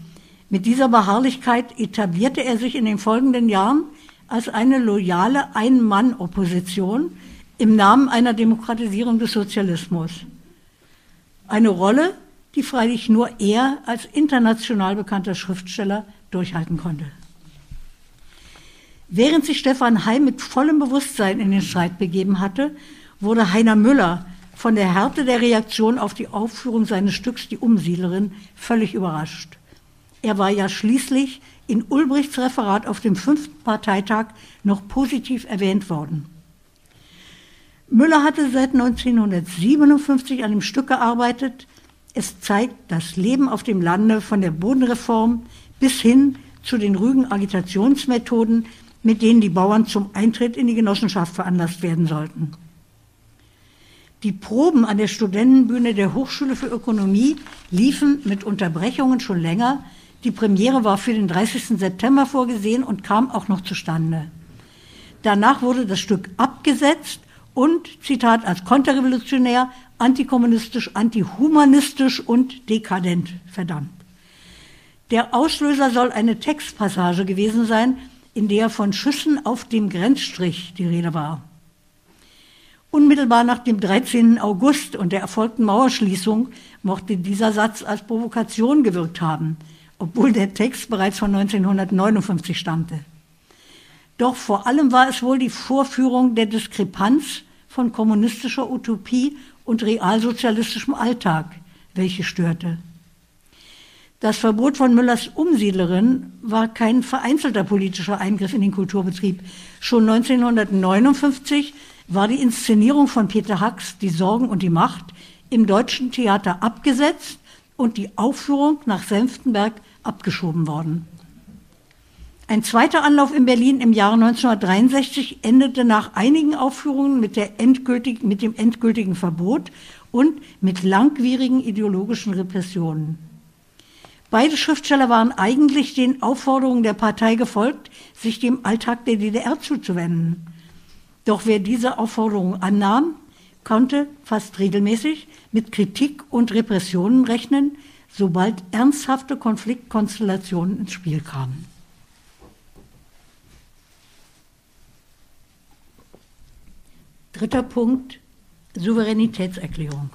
Mit dieser Beharrlichkeit etablierte er sich in den folgenden Jahren als eine loyale Ein-Mann-Opposition im Namen einer Demokratisierung des Sozialismus. Eine Rolle, die freilich nur er als international bekannter Schriftsteller durchhalten konnte. Während sich Stefan Heim mit vollem Bewusstsein in den Streit begeben hatte, wurde Heiner Müller von der Härte der Reaktion auf die Aufführung seines Stücks Die Umsiedlerin völlig überrascht. Er war ja schließlich in Ulbrichts Referat auf dem fünften Parteitag noch positiv erwähnt worden. Müller hatte seit 1957 an dem Stück gearbeitet. Es zeigt das Leben auf dem Lande von der Bodenreform bis hin zu den rügen Agitationsmethoden, mit denen die Bauern zum Eintritt in die Genossenschaft veranlasst werden sollten. Die Proben an der Studentenbühne der Hochschule für Ökonomie liefen mit Unterbrechungen schon länger. Die Premiere war für den 30. September vorgesehen und kam auch noch zustande. Danach wurde das Stück abgesetzt und, Zitat, als konterrevolutionär, antikommunistisch, antihumanistisch und dekadent verdammt. Der Auslöser soll eine Textpassage gewesen sein, in der von Schüssen auf dem Grenzstrich die Rede war. Unmittelbar nach dem 13. August und der erfolgten Mauerschließung mochte dieser Satz als Provokation gewirkt haben, obwohl der Text bereits von 1959 stammte. Doch vor allem war es wohl die Vorführung der Diskrepanz von kommunistischer Utopie und realsozialistischem Alltag, welche störte. Das Verbot von Müllers Umsiedlerin war kein vereinzelter politischer Eingriff in den Kulturbetrieb. Schon 1959 war die Inszenierung von Peter Hacks Die Sorgen und die Macht im Deutschen Theater abgesetzt und die Aufführung nach Senftenberg abgeschoben worden. Ein zweiter Anlauf in Berlin im Jahre 1963 endete nach einigen Aufführungen mit, mit dem endgültigen Verbot und mit langwierigen ideologischen Repressionen. Beide Schriftsteller waren eigentlich den Aufforderungen der Partei gefolgt, sich dem Alltag der DDR zuzuwenden. Doch wer diese Aufforderungen annahm, konnte fast regelmäßig mit Kritik und Repressionen rechnen, sobald ernsthafte Konfliktkonstellationen ins Spiel kamen. Dritter Punkt, Souveränitätserklärung.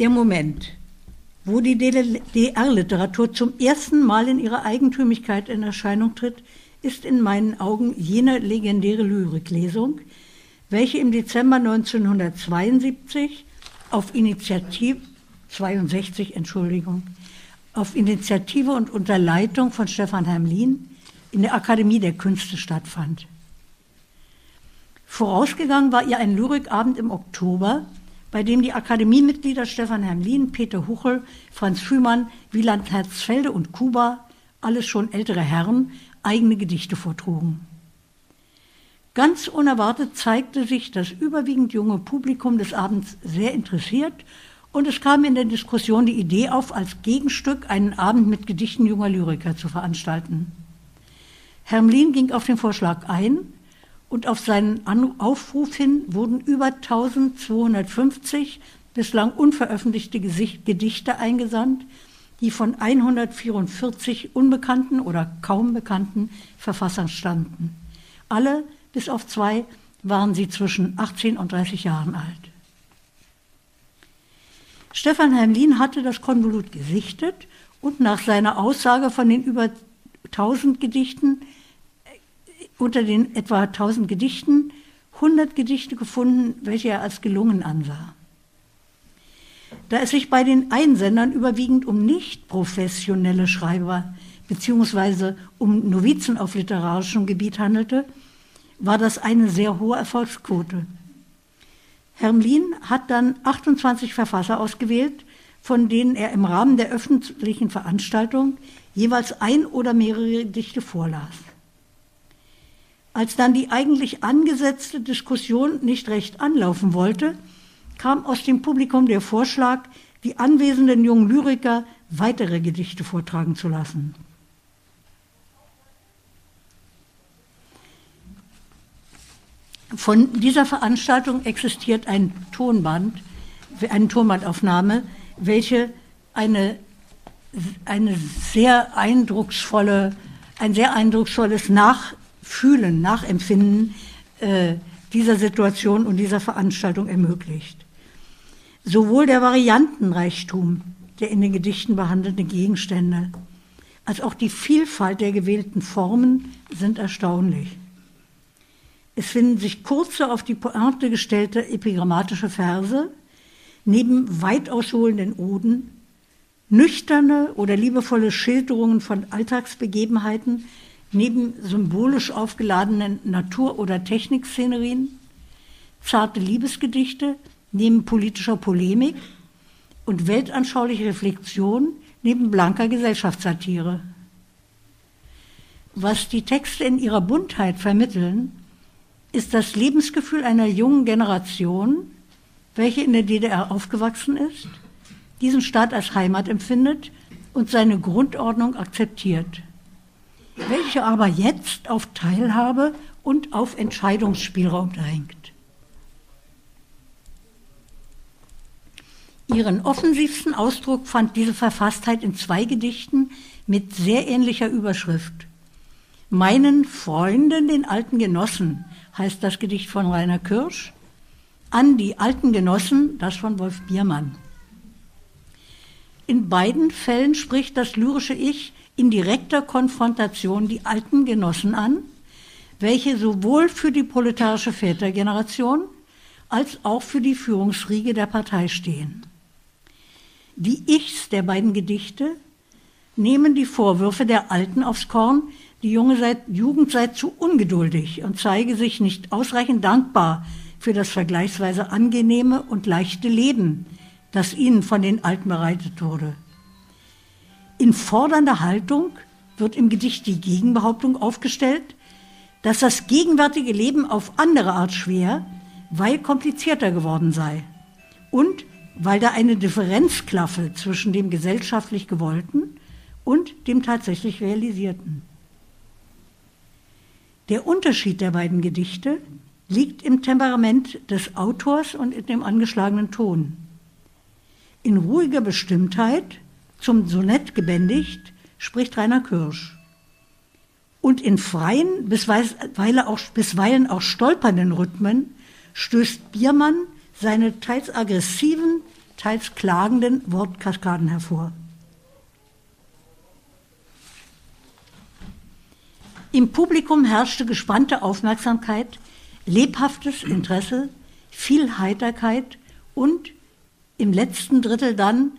Der Moment, wo die DDR-Literatur zum ersten Mal in ihrer Eigentümlichkeit in Erscheinung tritt, ist in meinen Augen jene legendäre Lyriklesung, welche im Dezember 1972 auf Initiative 62, Entschuldigung, auf Initiative und unter Leitung von Stefan Hermlin in der Akademie der Künste stattfand. Vorausgegangen war ihr ein Lyrikabend im Oktober, bei dem die Akademiemitglieder Stefan Hermlin, Peter Huchel, Franz Schümann, Wieland Herzfelde und Kuba, alles schon ältere Herren, eigene Gedichte vortrugen. Ganz unerwartet zeigte sich das überwiegend junge Publikum des Abends sehr interessiert und es kam in der Diskussion die Idee auf, als Gegenstück einen Abend mit Gedichten junger Lyriker zu veranstalten. Hermlin ging auf den Vorschlag ein und auf seinen Aufruf hin wurden über 1250 bislang unveröffentlichte Gedichte eingesandt, die von 144 unbekannten oder kaum bekannten Verfassern standen. Alle, bis auf zwei, waren sie zwischen 18 und 30 Jahren alt. Stefan Hermlin hatte das Konvolut gesichtet und nach seiner Aussage von den über 1000 Gedichten unter den etwa 1000 Gedichten 100 Gedichte gefunden, welche er als gelungen ansah. Da es sich bei den Einsendern überwiegend um nicht professionelle Schreiber bzw. um Novizen auf literarischem Gebiet handelte, war das eine sehr hohe Erfolgsquote. Hermlin hat dann 28 Verfasser ausgewählt, von denen er im Rahmen der öffentlichen Veranstaltung jeweils ein oder mehrere Gedichte vorlas. Als dann die eigentlich angesetzte Diskussion nicht recht anlaufen wollte, kam aus dem Publikum der Vorschlag, die anwesenden jungen Lyriker weitere Gedichte vortragen zu lassen. Von dieser Veranstaltung existiert ein Tonband, eine Tonbandaufnahme, welche eine, eine sehr eindrucksvolle, ein sehr eindrucksvolles Nach Fühlen, Nachempfinden äh, dieser Situation und dieser Veranstaltung ermöglicht. Sowohl der Variantenreichtum der in den Gedichten behandelten Gegenstände als auch die Vielfalt der gewählten Formen sind erstaunlich. Es finden sich kurze, auf die Pointe gestellte epigrammatische Verse, neben weit ausholenden Oden, nüchterne oder liebevolle Schilderungen von Alltagsbegebenheiten neben symbolisch aufgeladenen Natur- oder Technikszenerien, zarte Liebesgedichte neben politischer Polemik und weltanschauliche Reflexion neben blanker Gesellschaftssatire. Was die Texte in ihrer Buntheit vermitteln, ist das Lebensgefühl einer jungen Generation, welche in der DDR aufgewachsen ist, diesen Staat als Heimat empfindet und seine Grundordnung akzeptiert, welche aber jetzt auf Teilhabe und auf Entscheidungsspielraum drängt. Ihren offensivsten Ausdruck fand diese Verfasstheit in zwei Gedichten mit sehr ähnlicher Überschrift. Meinen Freunden, den alten Genossen, heißt das Gedicht von Rainer Kirsch, an die alten Genossen, das von Wolf Biermann. In beiden Fällen spricht das lyrische Ich in direkter Konfrontation die alten Genossen an, welche sowohl für die proletarische Vätergeneration als auch für die Führungsriege der Partei stehen. Die Ichs der beiden Gedichte nehmen die Vorwürfe der Alten aufs Korn, die junge seit, Jugend sei zu ungeduldig und zeige sich nicht ausreichend dankbar für das vergleichsweise angenehme und leichte Leben, das ihnen von den Alten bereitet wurde. In fordernder Haltung wird im Gedicht die Gegenbehauptung aufgestellt, dass das gegenwärtige Leben auf andere Art schwer, weil komplizierter geworden sei und weil da eine Differenz klaffe zwischen dem gesellschaftlich Gewollten und dem tatsächlich Realisierten. Der Unterschied der beiden Gedichte liegt im Temperament des Autors und in dem angeschlagenen Ton. In ruhiger Bestimmtheit, zum Sonett gebändigt, spricht Rainer Kirsch. Und in freien, bisweilen auch, bisweilen auch stolpernden Rhythmen stößt Biermann seine teils aggressiven, teils klagenden Wortkaskaden hervor. Im Publikum herrschte gespannte Aufmerksamkeit, lebhaftes Interesse, viel Heiterkeit und im letzten Drittel dann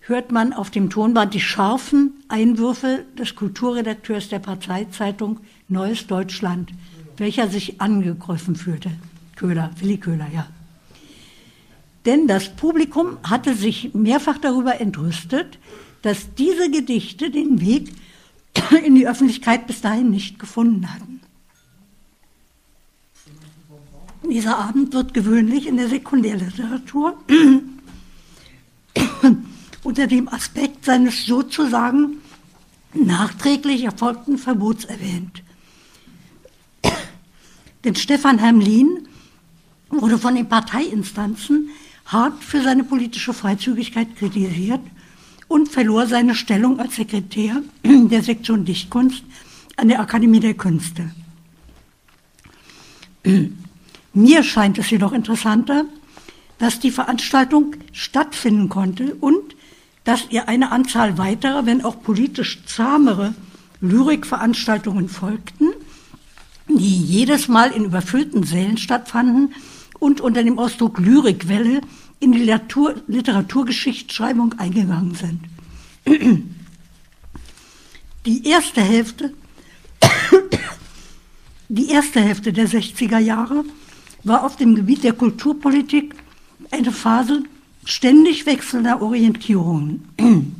hört man auf dem Tonband die scharfen Einwürfe des Kulturredakteurs der Parteizeitung Neues Deutschland, welcher sich angegriffen fühlte. Köhler, Willi Köhler, ja. Denn das Publikum hatte sich mehrfach darüber entrüstet, dass diese Gedichte den Weg <coughs> in die Öffentlichkeit bis dahin nicht gefunden hatten. Dieser Abend wird gewöhnlich in der Sekundärliteratur unter dem Aspekt seines sozusagen nachträglich erfolgten Verbots erwähnt. Denn Stefan Hermlin wurde von den Parteiinstanzen hart für seine politische Freizügigkeit kritisiert und verlor seine Stellung als Sekretär der Sektion Dichtkunst an der Akademie der Künste. Mir scheint es jedoch interessanter, dass die Veranstaltung stattfinden konnte und dass ihr eine Anzahl weiterer, wenn auch politisch zahmere Lyrikveranstaltungen folgten, die jedes Mal in überfüllten Sälen stattfanden und unter dem Ausdruck Lyrikwelle in die Literatur, Literaturgeschichtsschreibung eingegangen sind. Die erste Hälfte, die erste Hälfte der 60er Jahre war auf dem Gebiet der Kulturpolitik eine Phase ständig wechselnder Orientierungen. <clears throat>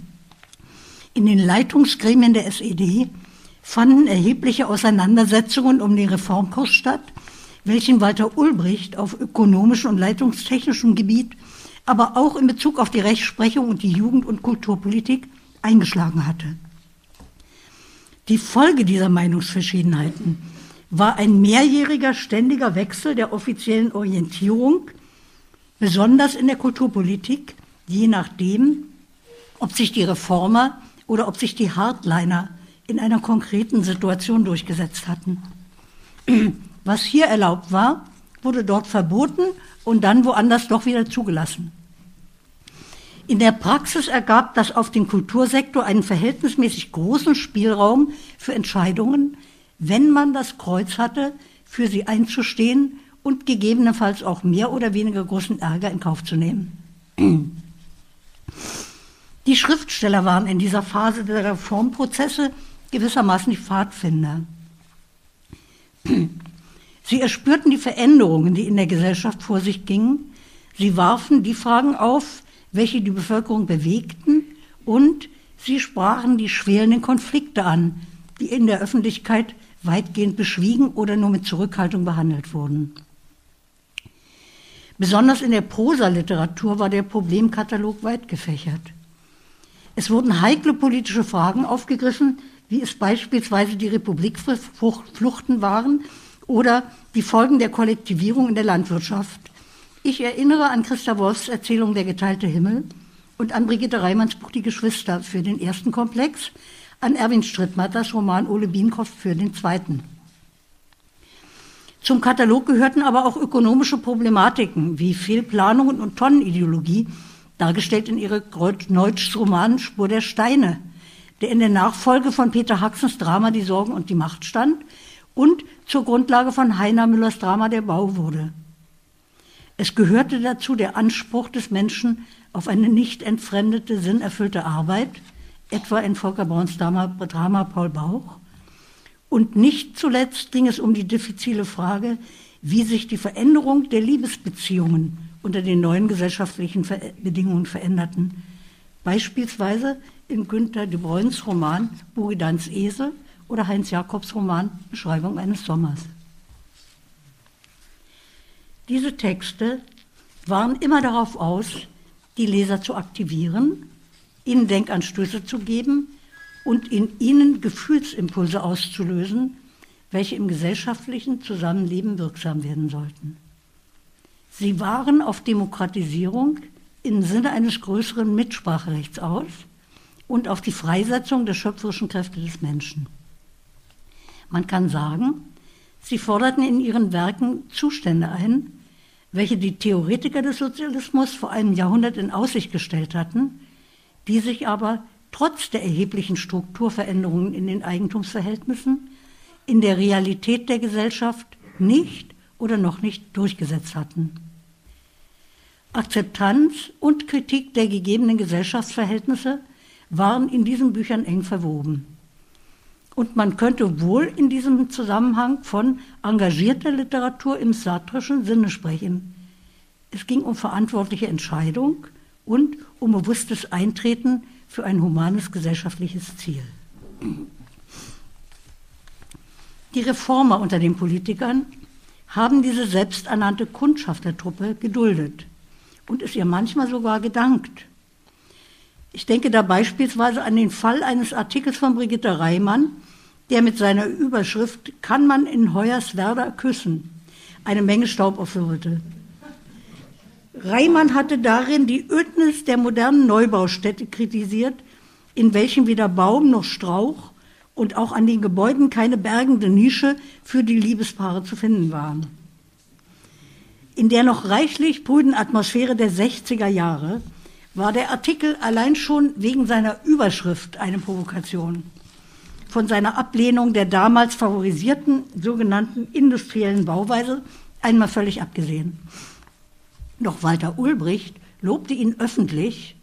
In den Leitungsgremien der SED fanden erhebliche Auseinandersetzungen um den Reformkurs statt, welchen Walter Ulbricht auf ökonomischem und leitungstechnischem Gebiet, aber auch in Bezug auf die Rechtsprechung und die Jugend- und Kulturpolitik eingeschlagen hatte. Die Folge dieser Meinungsverschiedenheiten war ein mehrjähriger ständiger Wechsel der offiziellen Orientierung, besonders in der Kulturpolitik, je nachdem, ob sich die Reformer oder ob sich die Hardliner in einer konkreten Situation durchgesetzt hatten. Was hier erlaubt war, wurde dort verboten und dann woanders doch wieder zugelassen. In der Praxis ergab das auf den Kultursektor einen verhältnismäßig großen Spielraum für Entscheidungen, wenn man das Kreuz hatte, für sie einzustehen und gegebenenfalls auch mehr oder weniger großen Ärger in Kauf zu nehmen. <clears throat> Die Schriftsteller waren in dieser Phase der Reformprozesse gewissermaßen die Pfadfinder. <clears throat> Sie erspürten die Veränderungen, die in der Gesellschaft vor sich gingen. Sie warfen die Fragen auf, welche die Bevölkerung bewegten, und sie sprachen die schwelenden Konflikte an, die in der Öffentlichkeit weitgehend beschwiegen oder nur mit Zurückhaltung behandelt wurden. Besonders in der Prosaliteratur war der Problemkatalog weit gefächert. Es wurden heikle politische Fragen aufgegriffen, wie es beispielsweise die Republikfluchten waren oder die Folgen der Kollektivierung in der Landwirtschaft. Ich erinnere an Christa Wolfs Erzählung Der geteilte Himmel und an Brigitte Reimanns Buch Die Geschwister für den ersten Komplex, an Erwin Strittmatters Roman Ole Bienkopf für den zweiten. Zum Katalog gehörten aber auch ökonomische Problematiken wie Fehlplanungen und Tonnenideologie, dargestellt in ihre Neutschs Roman Spur der Steine, der in der Nachfolge von Peter Haxens Drama Die Sorgen und die Macht stand und zur Grundlage von Heiner Müllers Drama Der Bau wurde. Es gehörte dazu der Anspruch des Menschen auf eine nicht entfremdete, sinnerfüllte Arbeit, etwa in Volker Brauns Drama Paul Bauch, und nicht zuletzt ging es um die diffizile Frage, wie sich die Veränderung der Liebesbeziehungen unter den neuen gesellschaftlichen Bedingungen veränderten. Beispielsweise in Günter de Bruins Roman Buridans Esel oder Heinz Jakobs Roman Beschreibung eines Sommers. Diese Texte waren immer darauf aus, die Leser zu aktivieren, ihnen Denkanstöße zu geben, und in ihnen Gefühlsimpulse auszulösen, welche im gesellschaftlichen Zusammenleben wirksam werden sollten. Sie waren auf Demokratisierung im Sinne eines größeren Mitspracherechts aus und auf die Freisetzung der schöpferischen Kräfte des Menschen. Man kann sagen, sie forderten in ihren Werken Zustände ein, welche die Theoretiker des Sozialismus vor einem Jahrhundert in Aussicht gestellt hatten, die sich aber trotz der erheblichen Strukturveränderungen in den Eigentumsverhältnissen in der Realität der Gesellschaft nicht oder noch nicht durchgesetzt hatten. Akzeptanz und Kritik der gegebenen Gesellschaftsverhältnisse waren in diesen Büchern eng verwoben. Und man könnte wohl in diesem Zusammenhang von engagierter Literatur im satrischen Sinne sprechen. Es ging um verantwortliche Entscheidung und um bewusstes Eintreten für ein humanes gesellschaftliches Ziel. Die Reformer unter den Politikern haben diese selbsternannte Kundschaftertruppe geduldet und es ihr manchmal sogar gedankt. Ich denke da beispielsweise an den Fall eines Artikels von Brigitte Reimann, der mit seiner Überschrift Kann man in Hoyerswerda küssen? eine Menge Staub aufwirbelt. Reimann hatte darin die Ödnis der modernen Neubaustädte kritisiert, in welchem weder Baum noch Strauch und auch an den Gebäuden keine bergende Nische für die Liebespaare zu finden waren. In der noch reichlich prüden Atmosphäre der 60er Jahre war der Artikel allein schon wegen seiner Überschrift eine Provokation. Von seiner Ablehnung der damals favorisierten sogenannten industriellen Bauweise einmal völlig abgesehen. Doch Walter Ulbricht lobte ihn öffentlich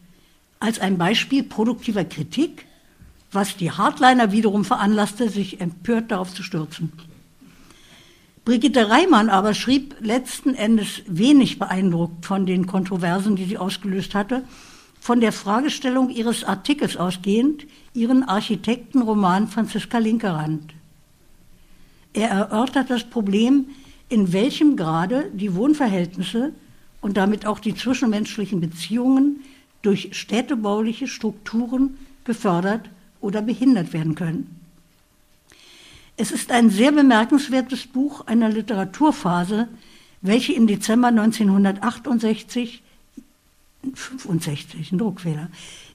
als ein Beispiel produktiver Kritik, was die Hardliner wiederum veranlasste, sich empört darauf zu stürzen. Brigitte Reimann aber schrieb letzten Endes wenig beeindruckt von den Kontroversen, die sie ausgelöst hatte, von der Fragestellung ihres Artikels ausgehend, ihren Architektenroman Franziska Linkerand. Er erörtert das Problem, in welchem Grade die Wohnverhältnisse und damit auch die zwischenmenschlichen Beziehungen durch städtebauliche Strukturen gefördert oder behindert werden können. Es ist ein sehr bemerkenswertes Buch einer Literaturphase, welche im Dezember 1968, 65, ein Druckfehler,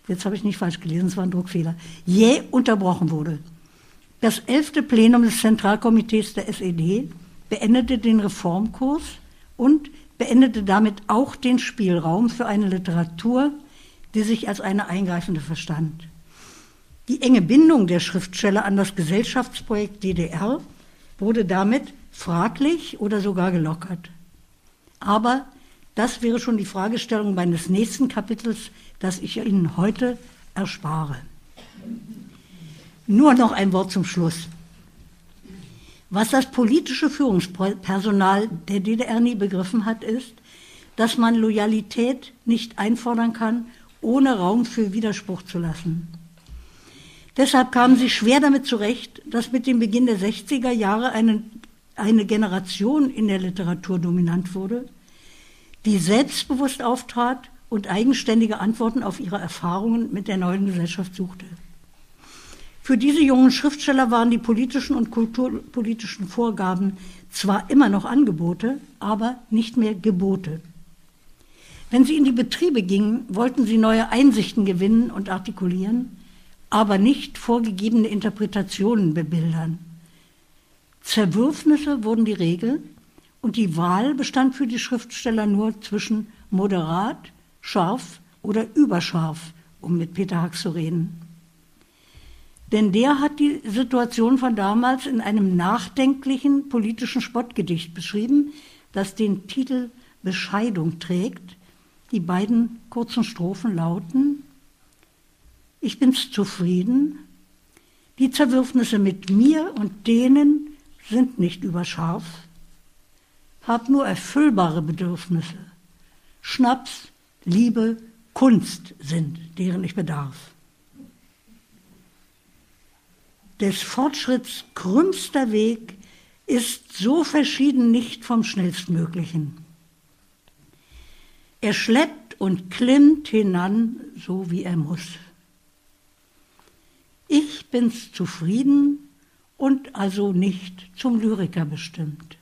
jetzt habe ich nicht falsch gelesen, es war ein Druckfehler, jäh unterbrochen wurde. Das elfte Plenum des Zentralkomitees der SED beendete den Reformkurs und beendete damit auch den Spielraum für eine Literatur, die sich als eine eingreifende verstand. Die enge Bindung der Schriftsteller an das Gesellschaftsprojekt DDR wurde damit fraglich oder sogar gelockert. Aber das wäre schon die Fragestellung meines nächsten Kapitels, das ich Ihnen heute erspare. Nur noch ein Wort zum Schluss. Was das politische Führungspersonal der DDR nie begriffen hat, ist, dass man Loyalität nicht einfordern kann, ohne Raum für Widerspruch zu lassen. Deshalb kamen sie schwer damit zurecht, dass mit dem Beginn der 60er Jahre eine, eine Generation in der Literatur dominant wurde, die selbstbewusst auftrat und eigenständige Antworten auf ihre Erfahrungen mit der neuen Gesellschaft suchte. Für diese jungen Schriftsteller waren die politischen und kulturpolitischen Vorgaben zwar immer noch Angebote, aber nicht mehr Gebote. Wenn sie in die Betriebe gingen, wollten sie neue Einsichten gewinnen und artikulieren, aber nicht vorgegebene Interpretationen bebildern. Zerwürfnisse wurden die Regel und die Wahl bestand für die Schriftsteller nur zwischen moderat, scharf oder überscharf, um mit Peter Hack zu reden. Denn der hat die Situation von damals in einem nachdenklichen politischen Spottgedicht beschrieben, das den Titel Bescheidung trägt. Die beiden kurzen Strophen lauten, ich bin's zufrieden, die Zerwürfnisse mit mir und denen sind nicht überscharf, hab nur erfüllbare Bedürfnisse. Schnaps, Liebe, Kunst sind, deren ich bedarf. Des Fortschritts krümmster Weg ist so verschieden nicht vom schnellstmöglichen. Er schleppt und klimmt hinan, so wie er muss. Ich bin's zufrieden und also nicht zum Lyriker bestimmt.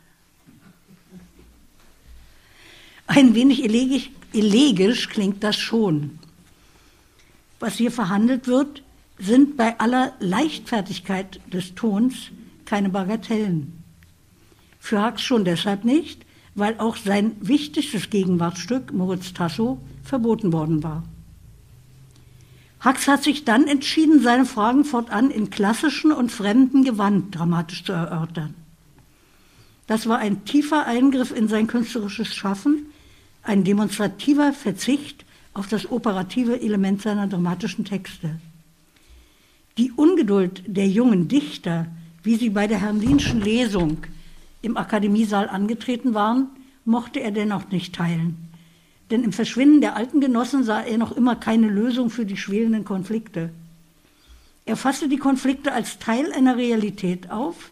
Ein wenig elegisch, elegisch klingt das schon. Was hier verhandelt wird, sind bei aller Leichtfertigkeit des Tons keine Bagatellen. Für Hax schon deshalb nicht, weil auch sein wichtigstes Gegenwartsstück, Moritz Tasso, verboten worden war. Hux hat sich dann entschieden, seine Fragen fortan in klassischen und fremden Gewand dramatisch zu erörtern. Das war ein tiefer Eingriff in sein künstlerisches Schaffen, ein demonstrativer Verzicht auf das operative Element seiner dramatischen Texte. Die Ungeduld der jungen Dichter, wie sie bei der Hermlinschen Lesung im Akademiesaal angetreten waren, mochte er dennoch nicht teilen denn im Verschwinden der alten Genossen sah er noch immer keine Lösung für die schwelenden Konflikte. Er fasste die Konflikte als Teil einer Realität auf,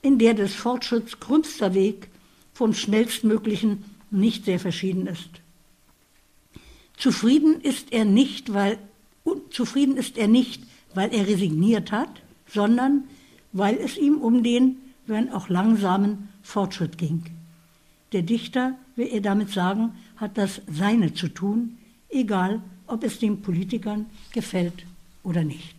in der des Fortschritts krümmster Weg vom schnellstmöglichen nicht sehr verschieden ist. Zufrieden ist er nicht, weil zufrieden ist er nicht, weil er resigniert hat, sondern weil es ihm um den, wenn auch langsamen Fortschritt ging. Der Dichter, will er damit sagen, hat das Seine zu tun, egal ob es den Politikern gefällt oder nicht.